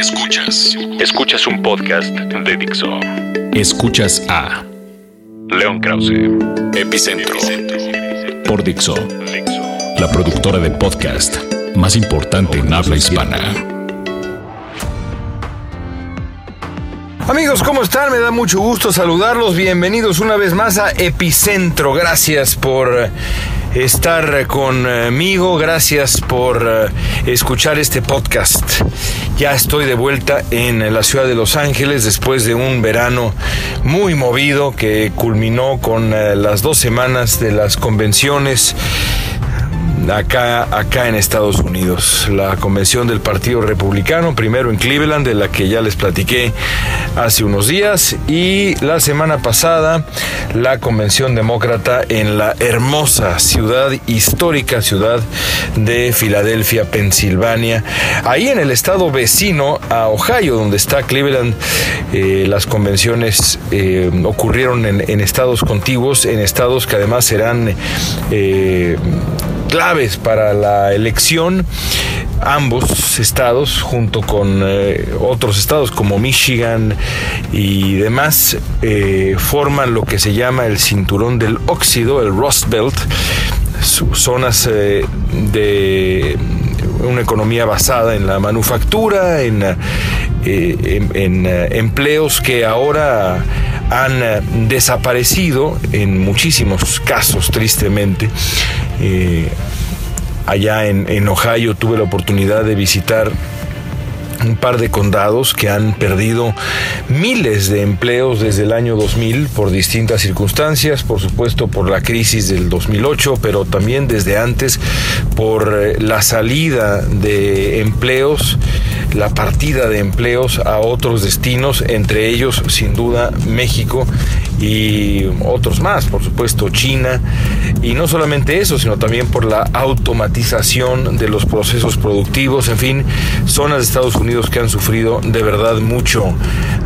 Escuchas. Escuchas un podcast de Dixo. Escuchas a León Krause. Epicentro. por Dixo, la productora de podcast más importante en habla hispana. Amigos, ¿cómo están? Me da mucho gusto saludarlos. Bienvenidos una vez más a Epicentro. Gracias por estar conmigo. Gracias por eh, escuchar este podcast. Ya estoy de vuelta en la ciudad de Los Ángeles después de un verano muy movido que culminó con eh, las dos semanas de las convenciones acá, acá en Estados Unidos. La convención del Partido Republicano, primero en Cleveland, de la que ya les platiqué hace unos días, y la semana pasada la convención demócrata en la hermosa ciudad, histórica ciudad de Filadelfia, Pensilvania. Ahí en el estado vecino a Ohio, donde está Cleveland, eh, las convenciones eh, ocurrieron en, estados contiguos, en estados que además serán... Eh, claves para la elección. Ambos estados, junto con eh, otros estados como Michigan y demás, eh, forman lo que se llama el cinturón del óxido, el Rust Belt, zonas eh, de una economía basada en la manufactura, en, empleos que ahora han desaparecido en muchísimos casos, tristemente. Eh, allá en, en Ohio tuve la oportunidad de visitar un par de condados que han perdido miles de empleos desde el año 2000 por distintas circunstancias, por supuesto por la crisis del 2008, pero también desde antes por la salida de empleos, la partida de empleos a otros destinos, entre ellos sin duda México y otros más, por supuesto China, y no solamente eso, sino también por la automatización de los procesos productivos, en fin, zonas de Estados Unidos que han sufrido de verdad mucho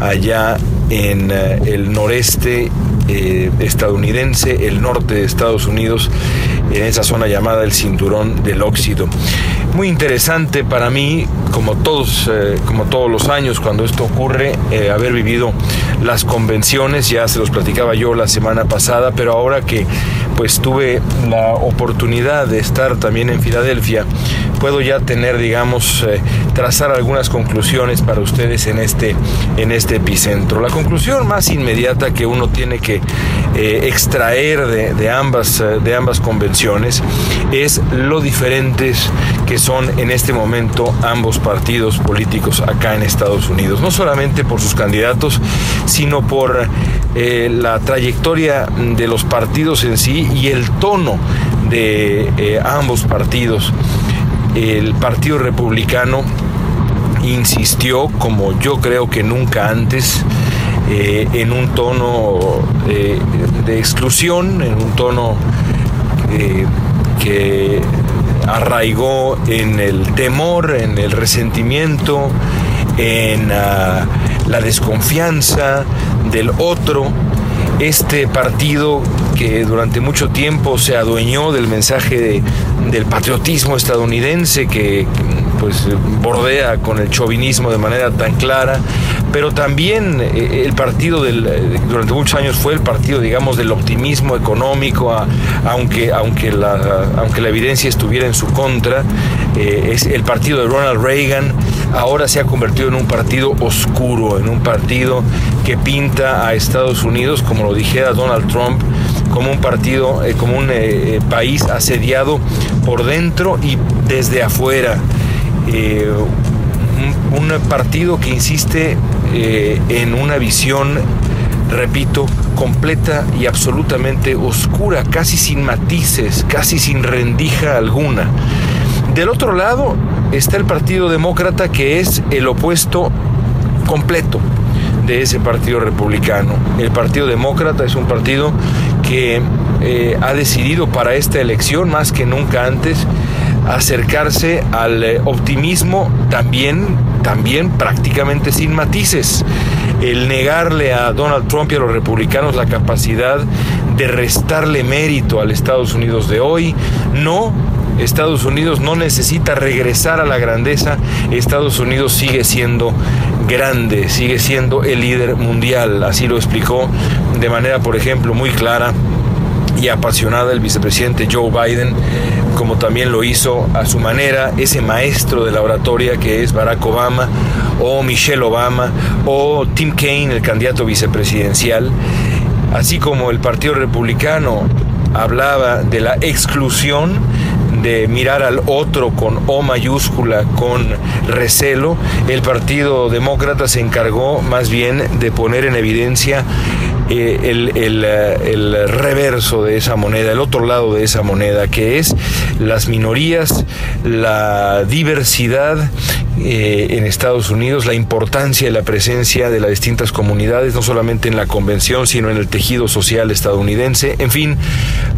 allá en eh, el noreste eh, estadounidense, el norte de Estados Unidos, en esa zona llamada el cinturón del óxido. Muy interesante para mí, como todos, eh, como todos los años cuando esto ocurre, eh, haber vivido las convenciones, ya se los platicaba yo la semana pasada, pero ahora que pues tuve la oportunidad de estar también en Filadelfia, puedo ya tener, digamos, eh, trazar algunas conclusiones para ustedes en este, en este epicentro. La conclusión más inmediata que uno tiene que extraer de, de ambas, de ambas convenciones es lo diferentes que son en este momento ambos partidos políticos acá en Estados Unidos. No solamente por sus candidatos, sino por eh, la trayectoria de los partidos en sí y el tono de eh, ambos partidos. El Partido Republicano insistió, como yo creo que nunca antes, eh, en un tono de exclusión, en un tono que arraigó en el temor, en el resentimiento, en uh, la desconfianza del otro. Este partido que durante mucho tiempo se adueñó del mensaje de, del patriotismo estadounidense que pues bordea con el chauvinismo de manera tan clara, pero también eh, el partido del, durante muchos años fue el partido, digamos, del optimismo económico, aunque, aunque, la, aunque la evidencia estuviera en su contra, eh, es el partido de Ronald Reagan, ahora se ha convertido en un partido oscuro, en un partido que pinta a Estados Unidos, como lo dijera Donald Trump, como un partido, eh, como un eh, país asediado por dentro y desde afuera. Eh, un, partido que insiste eh, en una visión, repito, completa y absolutamente oscura, casi sin matices, casi sin rendija alguna. Del otro lado está el Partido Demócrata que es el opuesto completo de ese partido republicano. El Partido Demócrata es un partido que eh, ha decidido para esta elección más que nunca antes acercarse al eh, optimismo también, también prácticamente sin matices. El negarle a Donald Trump y a los republicanos la capacidad de restarle mérito al Estados Unidos de hoy, no Estados Unidos no necesita regresar a la grandeza, Estados Unidos sigue siendo grande, sigue siendo el líder mundial, así lo explicó de manera, por ejemplo, muy clara apasionada el vicepresidente Joe Biden, como también lo hizo a su manera ese maestro de la oratoria que es Barack Obama o Michelle Obama o Tim Kaine, el candidato vicepresidencial, así como el Partido Republicano hablaba de la exclusión de mirar al otro con O mayúscula, con recelo, el Partido Demócrata se encargó más bien de poner en evidencia eh, el, eh, el, reverso de esa moneda, el otro lado de esa moneda, que es las minorías, la diversidad eh, en Estados Unidos, la importancia de la presencia de las distintas comunidades, no solamente en la convención, sino en el tejido social estadounidense. En fin,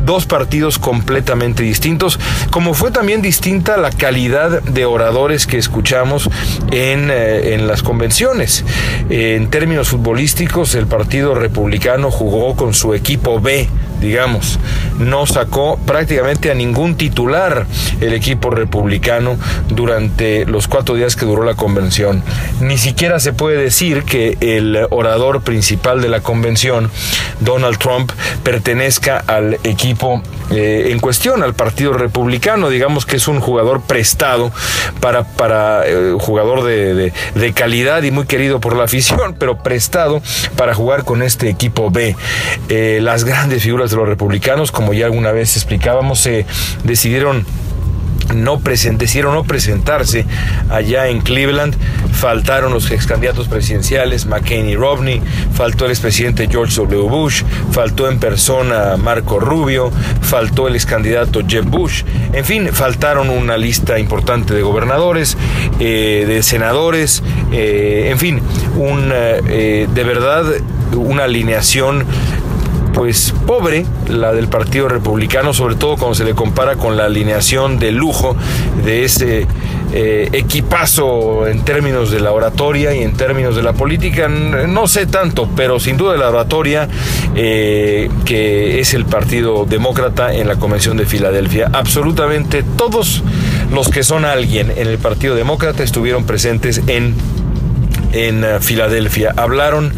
dos partidos completamente distintos, como fue también distinta la calidad de oradores que escuchamos en, en las convenciones. en términos futbolísticos, el Partido Republicano jugó con su equipo B, digamos. No sacó prácticamente a ningún titular el equipo republicano durante los cuatro días que duró la convención. Ni siquiera se puede decir que el orador principal de la convención, Donald Trump, pertenezca al equipo eh, en cuestión, al Partido Republicano. Digamos que es un jugador prestado para, para eh, jugador de, de calidad y muy querido por la afición, pero prestado para jugar con este equipo B. Eh, las grandes figuras de los republicanos, como ya alguna vez explicábamos, se decidieron no decidieron no presentarse allá en Cleveland. Faltaron los ex candidatos presidenciales McCain y Romney, faltó el expresidente George W. Bush, faltó en persona Marco Rubio, faltó el ex candidato Jeb Bush. En fin, faltaron una lista importante de gobernadores, eh, de senadores, eh, en fin, un, de verdad una alineación pues pobre, la del Partido Republicano, sobre todo cuando se le compara con la alineación de lujo de ese eh, equipazo en términos de la oratoria y en términos de la política. No sé tanto, pero sin duda la oratoria eh, que es el Partido Demócrata en la Convención de Filadelfia. Absolutamente todos los que son alguien en el Partido Demócrata estuvieron presentes en en eh, Filadelfia. Hablaron,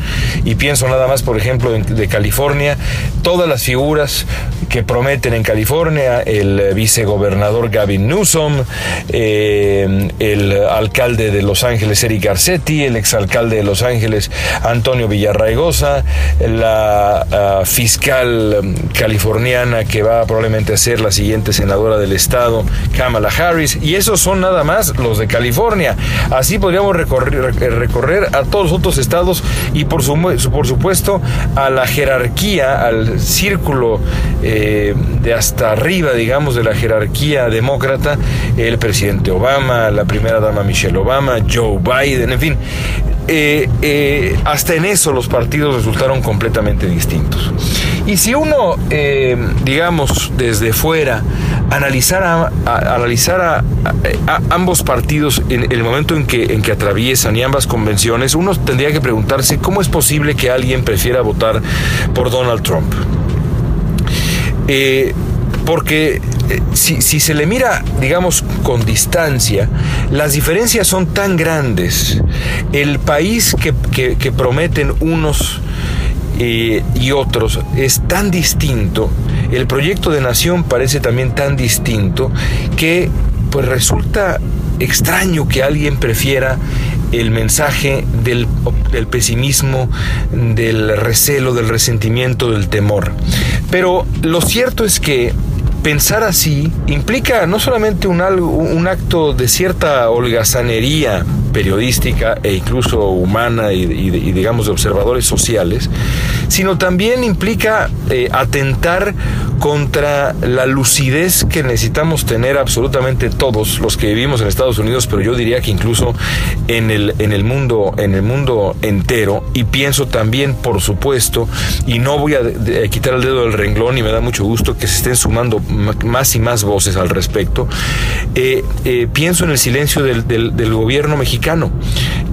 y pienso nada más, por ejemplo, de, California, todas las figuras que prometen en California, el eh, vicegobernador Gavin Newsom, eh, el alcalde de Los Ángeles Eric Garcetti, el exalcalde de Los Ángeles Antonio Villarraigosa, la ah, fiscal mm, californiana que va probablemente a ser la siguiente senadora del estado, Kamala Harris, y esos son nada más los de California. Así podríamos recorrer, recorrer a todos los otros estados y por, su, por supuesto a la jerarquía, al círculo eh, de hasta arriba, digamos, de la jerarquía demócrata, el presidente Obama, la primera dama Michelle Obama, Joe Biden, en fin. Eh, eh, hasta en eso los partidos resultaron completamente distintos. Y si uno, digamos, desde fuera, analizara, a, ambos partidos en el momento en que, en que atraviesan y ambas convenciones, uno tendría que preguntarse cómo es posible que alguien prefiera votar por Donald Trump. Eh, porque eh, si, se le mira, digamos, con distancia, las diferencias son tan grandes. El país que, prometen unos eh, y otros es tan distinto el proyecto de nación parece también tan distinto que pues resulta extraño que alguien prefiera el mensaje del, del, pesimismo, del recelo, del resentimiento, del temor. Pero lo cierto es que pensar así implica no solamente un, un acto de cierta holgazanería periodística e incluso humana y, digamos de observadores sociales, sino también implica eh, atentar contra la lucidez que necesitamos tener absolutamente todos los que vivimos en Estados Unidos, pero yo diría que incluso en el, en el mundo, en el mundo entero, y pienso también, por supuesto, y no voy a, quitar el dedo del renglón y me da mucho gusto que se estén sumando más y más voces al respecto, eh, eh, pienso en el silencio del, gobierno mexicano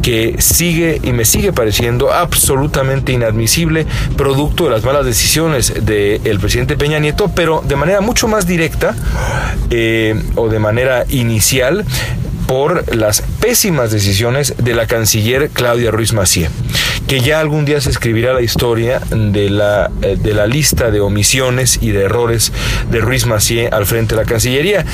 que sigue y me sigue pareciendo absolutamente inadmisible, producto de las malas decisiones del presidente Peña Nieto, pero de manera mucho más directa eh, o de manera inicial por las pésimas decisiones de la canciller Claudia Ruiz Macié, que ya algún día se escribirá la historia de la, eh, de la lista de omisiones y de errores de Ruiz Macié al frente de la Cancillería.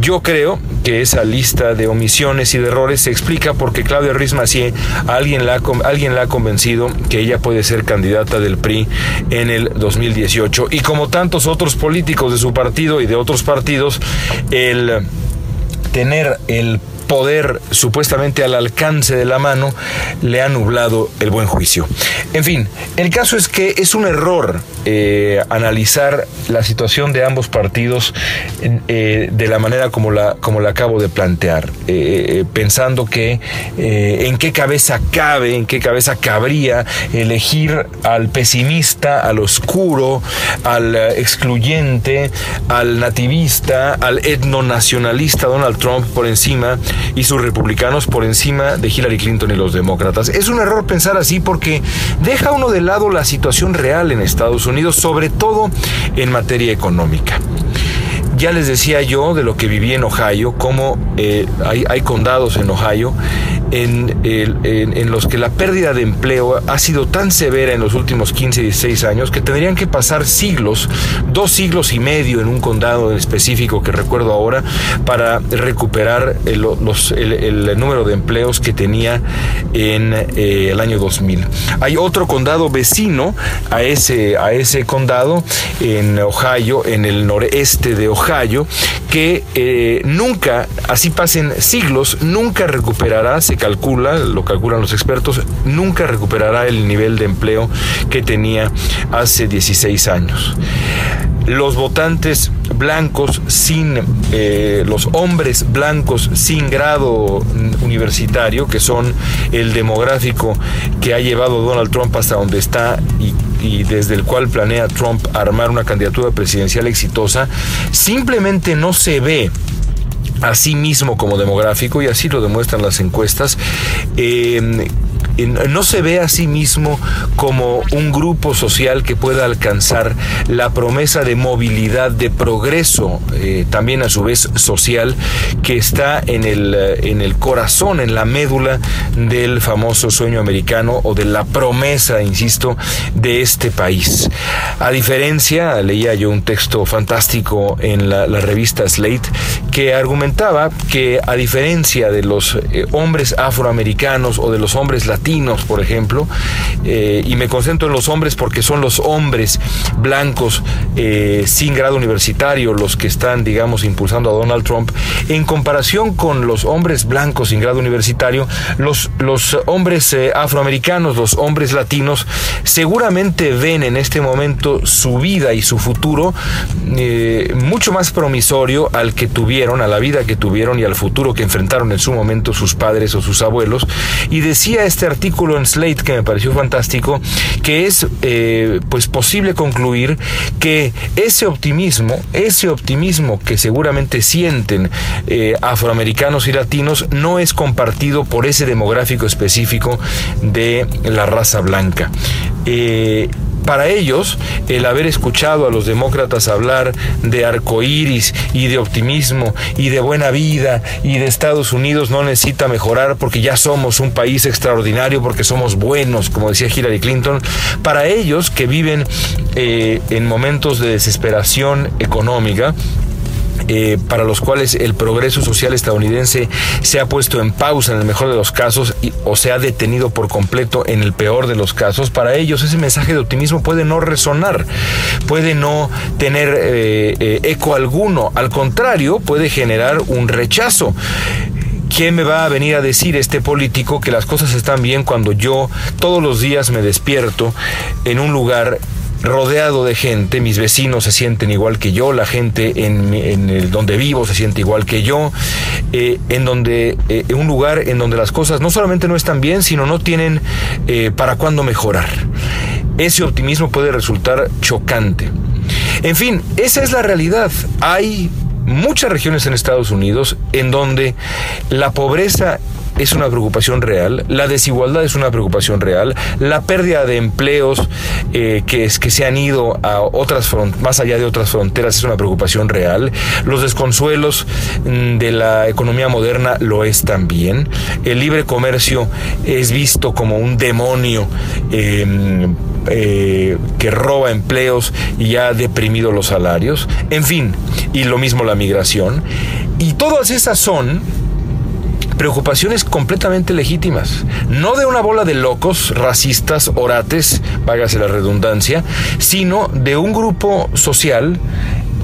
Yo creo que esa lista de omisiones y de errores se explica porque Claudia Ruiz Macié, alguien la, alguien la ha convencido que ella puede ser candidata del PRI en el 2018. Y como tantos otros políticos de su partido y de otros partidos, el tener el poder supuestamente al alcance de la mano le ha nublado el buen juicio. En fin, el caso es que es un error eh, analizar la situación de ambos partidos eh, de la manera como la, como la acabo de plantear, eh, pensando que en qué cabeza cabe, en qué cabeza cabría elegir al pesimista, al oscuro, al excluyente, al nativista, al etnonacionalista Donald Trump por encima y sus republicanos por encima de Hillary Clinton y los demócratas. Es un error pensar así porque deja uno de lado la situación real en Estados Unidos, sobre todo en materia económica. Ya les decía yo de lo que viví en Ohio, cómo eh, hay, hay condados en Ohio en, los que la pérdida de empleo ha sido tan severa en los últimos 15, 16 años que tendrían que pasar siglos, dos siglos y medio en un condado específico que recuerdo ahora, para recuperar el, número de empleos que tenía en eh, el año 2000. Hay otro condado vecino a ese, a ese condado en Ohio, en el noreste de Ohio, que eh, nunca, así pasen siglos, nunca recuperará, se calcula, lo calculan los expertos, nunca recuperará el nivel de empleo que tenía hace 16 años los votantes blancos sin eh, los hombres blancos sin grado universitario que son el demográfico que ha llevado Donald Trump hasta donde está y, desde el cual planea Trump armar una candidatura presidencial exitosa simplemente no se ve a sí mismo como demográfico, y así lo demuestran las encuestas, eh, no se ve a sí mismo como un grupo social que pueda alcanzar la promesa de movilidad, de progreso, eh, también a su vez social, que está en el, eh, en el corazón, en la médula del famoso sueño americano o de la promesa, insisto, de este país. A diferencia, leía yo un texto fantástico en la, revista Slate que argumentaba que a diferencia de los eh, hombres afroamericanos o de los hombres latinos, por ejemplo, eh, y me concentro en los hombres porque son los hombres blancos eh, sin grado universitario los que están, digamos, impulsando a Donald Trump, en comparación con los hombres blancos sin grado universitario, los, los hombres eh, afroamericanos, los hombres latinos, seguramente ven en este momento su vida y su futuro mucho más promisorio al que tuvieron, a la vida que tuvieron y al futuro que enfrentaron en su momento sus padres o sus abuelos. Y decía este artículo en Slate que me pareció fantástico, que es eh, pues posible concluir que ese optimismo, ese optimismo que seguramente sienten eh, afroamericanos y latinos, no es compartido por ese demográfico específico de la raza blanca. Eh, para ellos, el haber escuchado a los demócratas hablar de arcoíris y de optimismo y de buena vida y de Estados Unidos no necesita mejorar porque ya somos un país extraordinario, porque somos buenos, como decía Hillary Clinton, para ellos que viven eh, en momentos de desesperación económica, eh, para los cuales el progreso social estadounidense se ha puesto en pausa en el mejor de los casos o se ha detenido por completo en el peor de los casos, para ellos ese mensaje de optimismo puede no resonar, puede no tener eh, eh, eco alguno, al contrario, puede generar un rechazo. ¿Quién me va a venir a decir este político que las cosas están bien cuando yo todos los días me despierto en un lugar rodeado de gente, mis vecinos se sienten igual que yo, la gente en, el donde vivo se siente igual que yo, eh, en donde eh, un lugar en donde las cosas no solamente no están bien, sino no tienen eh, para cuándo mejorar. Ese optimismo puede resultar chocante. En fin, esa es la realidad. Hay muchas regiones en Estados Unidos en donde la pobreza es una preocupación real, la desigualdad es una preocupación real, la pérdida de empleos eh, que, es, que se han ido a otras más allá de otras fronteras es una preocupación real, los desconsuelos mm, de la economía moderna lo es también, el libre comercio es visto como un demonio em, eh, que roba empleos y ha deprimido los salarios, en fin, y lo mismo la migración. Y todas esas son preocupaciones completamente legítimas, no de una bola de locos, racistas, orates, vágase la redundancia, sino de un grupo social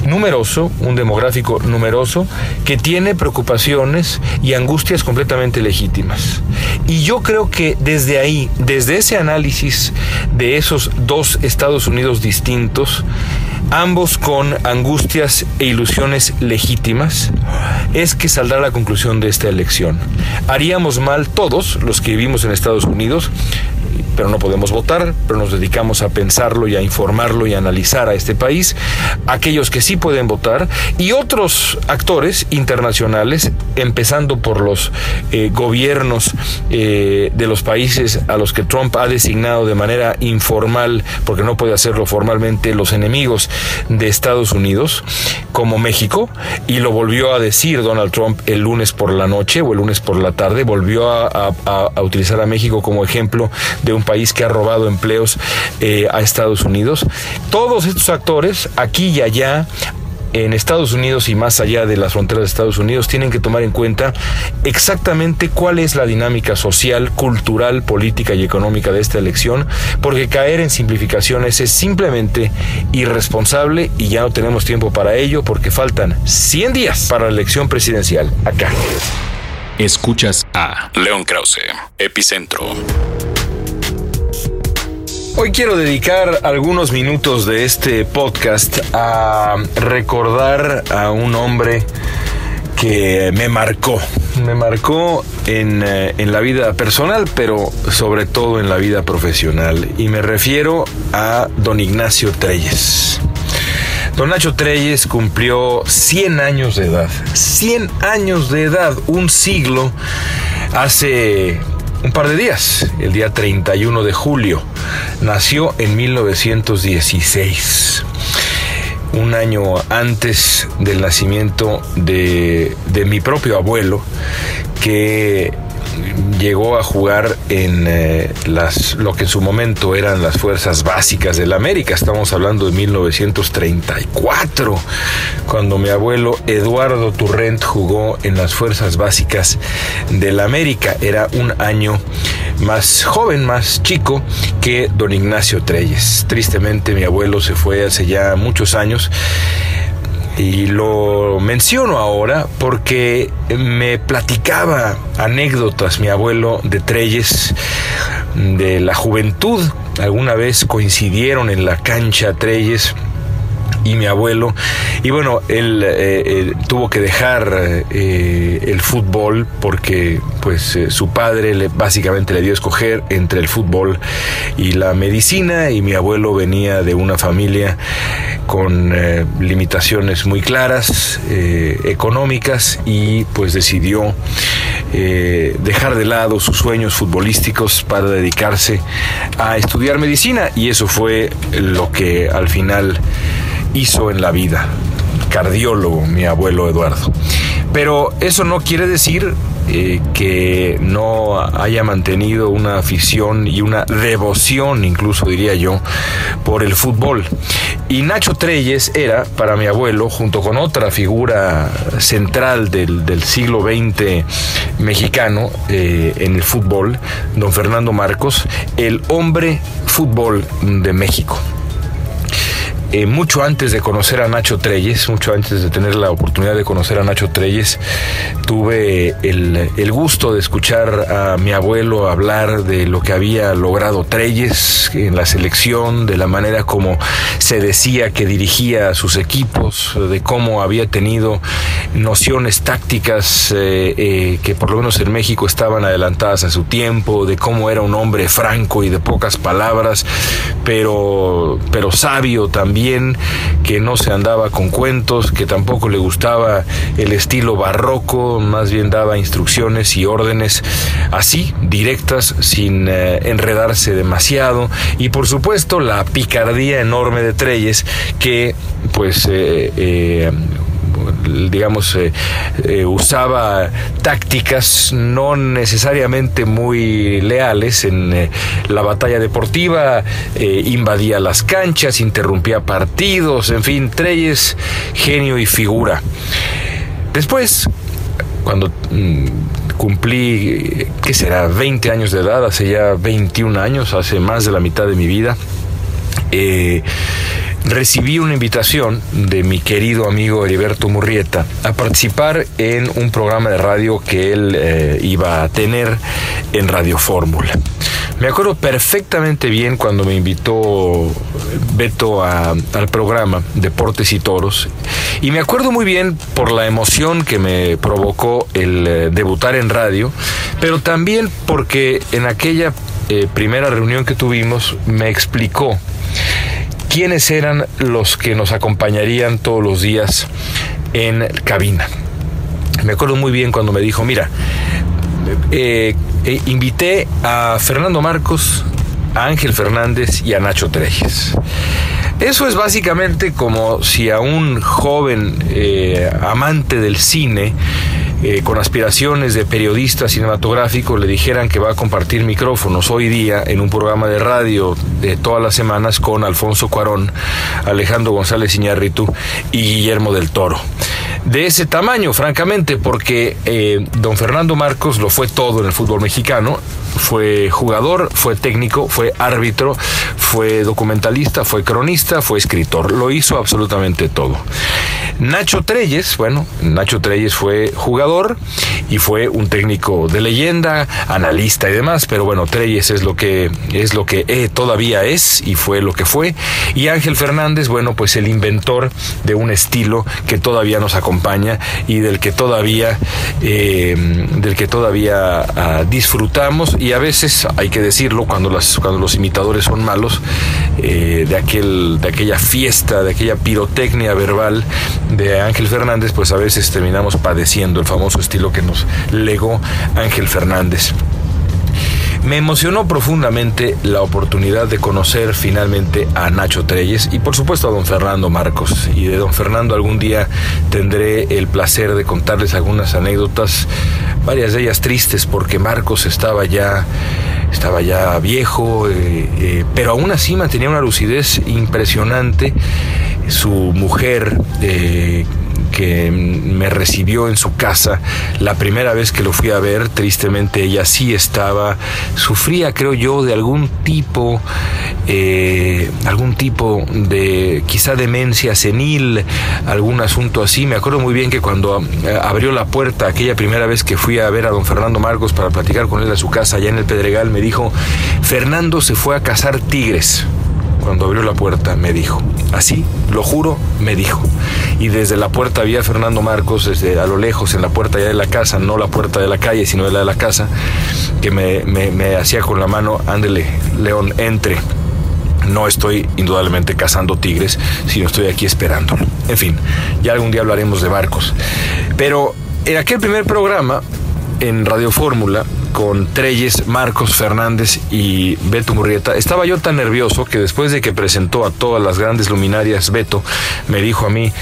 numeroso, un demográfico numeroso, que tiene preocupaciones y angustias completamente legítimas. Y yo creo que desde ahí, desde ese análisis de esos dos Estados Unidos distintos, ambos con angustias e ilusiones legítimas, es que saldrá la conclusión de esta elección. Haríamos mal todos los que vivimos en Estados Unidos pero no podemos votar, pero nos dedicamos a pensarlo y a informarlo y a analizar a este país, aquellos que sí pueden votar y otros actores internacionales, empezando por los eh, gobiernos eh, de los países a los que Trump ha designado de manera informal, porque no puede hacerlo formalmente, los enemigos de Estados Unidos, como México, y lo volvió a decir Donald Trump el lunes por la noche o el lunes por la tarde, volvió a, a utilizar a México como ejemplo de un país que ha robado empleos eh, a Estados Unidos. Todos estos actores, aquí y allá, en Estados Unidos y más allá de las fronteras de Estados Unidos tienen que tomar en cuenta exactamente cuál es la dinámica social, cultural, política y económica de esta elección, porque caer en simplificaciones es simplemente irresponsable y ya no tenemos tiempo para ello porque faltan 100 días para la elección presidencial acá. Escuchas a León Krause, Epicentro. Hoy quiero dedicar algunos minutos de este podcast a recordar a un hombre que me marcó. Me marcó en, eh, en, la vida personal, pero sobre todo en la vida profesional. Y me refiero a don Ignacio Treyes. Don Nacho Treyes cumplió 100 años de edad. 100 años de edad, un siglo, hace un par de días, el día 31 de julio. Nació en 1916 un año antes del nacimiento de, de, mi propio abuelo, que llegó a jugar en eh, las, lo que en su momento eran las fuerzas básicas de la América. Estamos hablando de 1934, cuando mi abuelo Eduardo Turrent jugó en las fuerzas básicas de la América. Era un año más joven, más chico que don Ignacio Treyes. Tristemente mi abuelo se fue hace ya muchos años y lo menciono ahora porque me platicaba anécdotas mi abuelo de Treyes de la juventud. Alguna vez coincidieron en la cancha Treyes y mi abuelo. Y bueno, él eh, tuvo que dejar eh, el fútbol porque pues eh, su padre le, básicamente le dio a escoger entre el fútbol y la medicina y mi abuelo venía de una familia con limitaciones muy claras económicas y pues decidió dejar de lado sus sueños futbolísticos para dedicarse a estudiar medicina y eso fue lo que al final hizo en la vida. Cardiólogo, mi abuelo Eduardo. Pero eso no quiere decir eh, que no haya mantenido una afición y una devoción, incluso diría yo, por el fútbol. Y Nacho Treyes era, para mi abuelo, junto con otra figura central del, siglo XX mexicano eh, en el fútbol, don Fernando Marcos, el hombre fútbol de México. Eh, mucho antes de conocer a Nacho Treyes, mucho antes de tener la oportunidad de conocer a Nacho Treyes, tuve el, gusto de escuchar a mi abuelo hablar de lo que había logrado Treyes en la selección, de la manera como se decía que dirigía a sus equipos, de cómo había tenido nociones tácticas eh, eh, que por lo menos en México estaban adelantadas a su tiempo, de cómo era un hombre franco y de pocas palabras, pero, pero sabio también que no se andaba con cuentos, que tampoco le gustaba el estilo barroco, más bien daba instrucciones y órdenes así, directas, sin eh, enredarse demasiado. Y por supuesto la picardía enorme de Treyes, que pues eh, eh, digamos, eh, eh, usaba tácticas no necesariamente muy leales en eh, la batalla deportiva, invadía las canchas, interrumpía partidos, en fin, Treyes, genio y figura. Después, cuando mm, cumplí, ¿qué será?, 20 años de edad, hace ya 21 años, hace más de la mitad de mi vida, recibí una invitación de mi querido amigo Heriberto Murrieta a participar en un programa de radio que él eh, iba a tener en Radio Fórmula. Me acuerdo perfectamente bien cuando me invitó Beto al programa Deportes y Toros y me acuerdo muy bien por la emoción que me provocó el eh, debutar en radio, pero también porque en aquella eh, primera reunión que tuvimos me explicó quiénes eran los que nos acompañarían todos los días en cabina. Me acuerdo muy bien cuando me dijo, mira, eh, eh, invité a Fernando Marcos, a Ángel Fernández y a Nacho Trejes. Eso es básicamente como si a un joven eh, amante del cine eh, con aspiraciones de periodista cinematográfico le dijeran que va a compartir micrófonos hoy día en un programa de radio de todas las semanas con Alfonso Cuarón, Alejandro González Iñárritu y Guillermo del Toro de ese tamaño, francamente, porque eh, don Fernando Marcos lo fue todo en el fútbol mexicano. Fue jugador, fue técnico, fue árbitro, fue documentalista, fue cronista, fue escritor. Lo hizo absolutamente todo. Nacho Treyes, bueno, Nacho Treyes fue jugador y fue un técnico de leyenda, analista y demás, pero bueno, Treyes es lo que es lo que eh, todavía es y fue lo que fue. Y Ángel Fernández, bueno, pues el inventor de un estilo que todavía nos acompaña y del que todavía eh, del que todavía ah, disfrutamos y a veces hay que decirlo cuando los imitadores son malos eh, de aquel de aquella fiesta, de aquella pirotecnia verbal de Ángel Fernández, pues a veces terminamos padeciendo el famoso estilo que nos legó Ángel Fernández. Me emocionó profundamente la oportunidad de conocer finalmente a Nacho Treyes y por supuesto a don Fernando Marcos. Y de don Fernando algún día tendré el placer de contarles algunas anécdotas, varias de ellas tristes porque Marcos estaba ya estaba ya viejo, eh, eh, pero aún así mantenía una lucidez impresionante. Su mujer, eh, que me recibió en su casa la primera vez que lo fui a ver, tristemente ella sí estaba, sufría creo yo de algún tipo, eh, algún tipo de quizá demencia senil, algún asunto así. Me acuerdo muy bien que cuando eh, abrió la puerta aquella primera vez que fui a ver a don Fernando Marcos para platicar con él a su casa allá en el Pedregal, me dijo, Fernando se fue a cazar tigres cuando abrió la puerta, me dijo. Así, lo juro, me dijo. Y desde la puerta había Fernando Marcos, desde a lo lejos, en la puerta ya de la casa, no la puerta de la calle, sino de la de la casa, que me, me hacía con la mano, ándele, León, entre. No estoy indudablemente cazando tigres, sino estoy aquí esperándolo. En fin, ya algún día hablaremos de barcos. Pero en aquel primer programa, en Radio Fórmula, con Treyes, Marcos Fernández y Beto Murrieta, estaba yo tan nervioso que después de que presentó a todas las grandes luminarias, Beto me dijo a mí,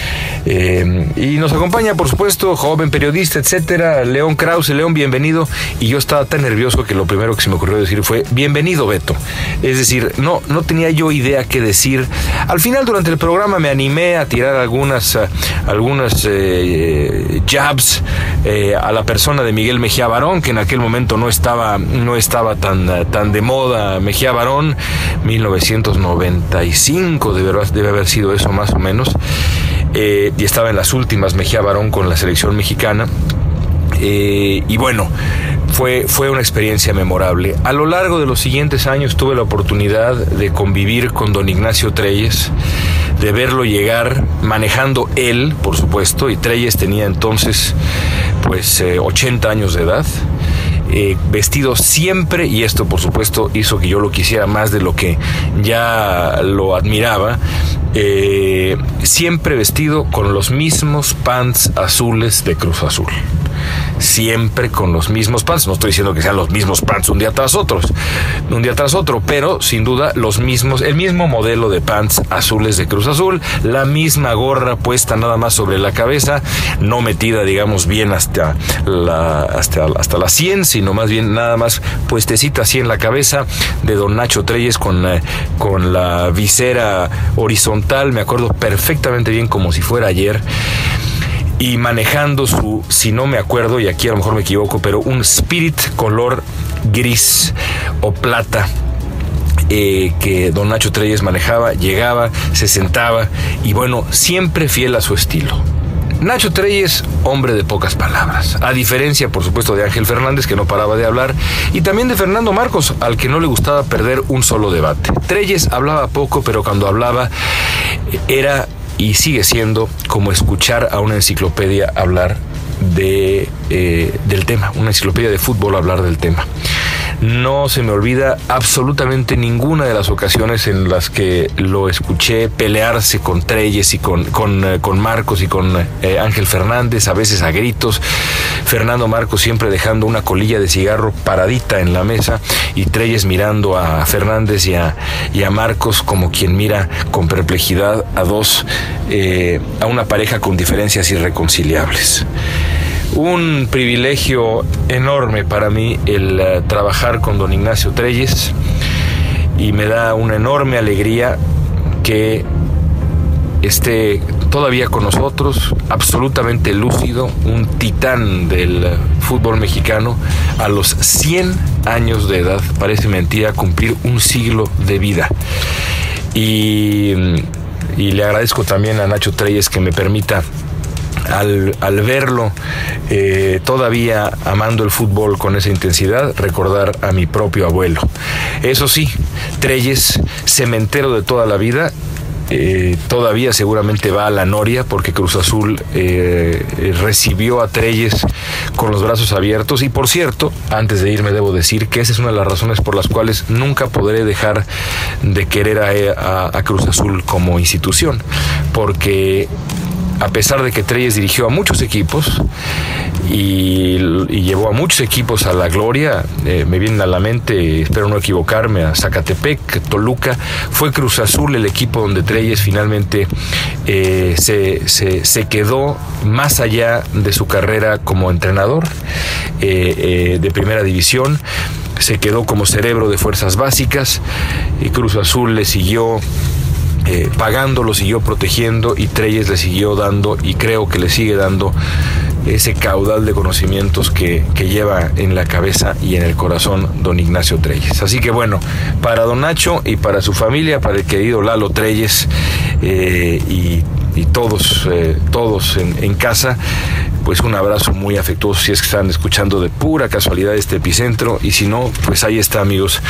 eh, y nos acompaña, por supuesto, joven periodista, etcétera, León Krause, León, bienvenido. Y yo estaba tan nervioso que lo primero que se me ocurrió decir fue, bienvenido, Beto. Es decir, no, no tenía yo idea qué decir. Al final, durante el programa, me animé a tirar algunas, algunas eh, jabs eh, a la persona de Miguel Mejía Barón, que en aquel momento no estaba, no estaba tan, tan de moda. Mejía Barón, 1995 debe, debe haber sido eso más o menos. Eh, y estaba en las últimas Mejía Barón con la selección mexicana. Eh, y bueno, fue, fue una experiencia memorable. A lo largo de los siguientes años tuve la oportunidad de convivir con don Ignacio Treyes, de verlo llegar manejando él, por supuesto, y Treyes tenía entonces pues 80 eh, años de edad. Eh, vestido siempre, y esto por supuesto hizo que yo lo quisiera más de lo que ya lo admiraba, eh, siempre vestido con los mismos pants azules de Cruz Azul siempre con los mismos pants. No estoy diciendo que sean los mismos pants un día tras otro, un día tras otro, pero sin duda los mismos, el mismo modelo de pants azules de Cruz Azul, la misma gorra puesta nada más sobre la cabeza, no metida, digamos, bien hasta la, hasta, hasta la 100, sino más bien nada más puestecita así en la cabeza de don Nacho Treyes con, eh, con la visera horizontal, me acuerdo perfectamente bien como si fuera ayer y manejando su, si no me acuerdo, y aquí a lo mejor me equivoco, pero un Spirit color gris o plata. Eh, que don Nacho Treyes manejaba, llegaba, se sentaba y bueno, siempre fiel a su estilo. Nacho Treyes, hombre de pocas palabras, a diferencia por supuesto de Ángel Fernández que no paraba de hablar y también de Fernando Marcos al que no le gustaba perder un solo debate. Treyes hablaba poco pero cuando hablaba era y sigue siendo como escuchar a una enciclopedia hablar de, eh, del tema, una enciclopedia de fútbol hablar del tema. No se me olvida absolutamente ninguna de las ocasiones en las que lo escuché pelearse con Treyes y con, con, eh, Marcos y con eh, Ángel Fernández, a veces a gritos. Fernando Marcos siempre dejando una colilla de cigarro paradita en la mesa y Treyes mirando a Fernández y a, y a Marcos como quien mira con perplejidad a dos, eh, a una pareja con diferencias irreconciliables un privilegio enorme para mí el eh, trabajar con don Ignacio Treyes y me da una enorme alegría que esté todavía con nosotros, absolutamente lúcido, un titán del fútbol mexicano a los 100 años de edad, parece mentira cumplir un siglo de vida. Y, y le agradezco también a Nacho Treyes que me permita al, verlo eh, todavía amando el fútbol con esa intensidad, recordar a mi propio abuelo. Eso sí, Treyes, cementero de toda la vida, eh, todavía seguramente va a la Noria porque Cruz Azul eh, recibió a Treyes con los brazos abiertos y por cierto, antes de irme debo decir que esa es una de las razones por las cuales nunca podré dejar de querer a Cruz Azul como institución porque a pesar de que Treyes dirigió a muchos equipos y, llevó a muchos equipos a la gloria, eh, me viene a la mente, espero no equivocarme, a Zacatepec, Toluca, fue Cruz Azul el equipo donde Treyes finalmente eh, se, quedó más allá de su carrera como entrenador eh, de primera división. Se quedó como cerebro de fuerzas básicas y Cruz Azul le siguió eh, pagando, lo siguió protegiendo y Treyes le siguió dando y creo que le sigue dando ese caudal de conocimientos que, lleva en la cabeza y en el corazón don Ignacio Treyes. Así que bueno, para don Nacho y para su familia, para el querido Lalo Treyes eh, y, todos, eh, todos en, casa, pues un abrazo muy afectuoso si es que están escuchando de pura casualidad este epicentro y si no, pues ahí está amigos,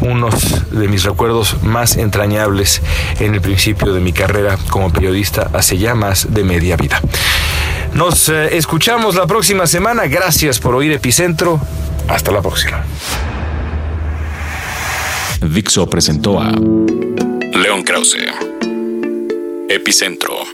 unos de mis recuerdos más entrañables en el principio de mi carrera como periodista hace ya más de media vida. Nos eh, escuchamos la próxima semana. Gracias por oír Epicentro. Hasta la próxima. Dixo presentó a León Krause. Epicentro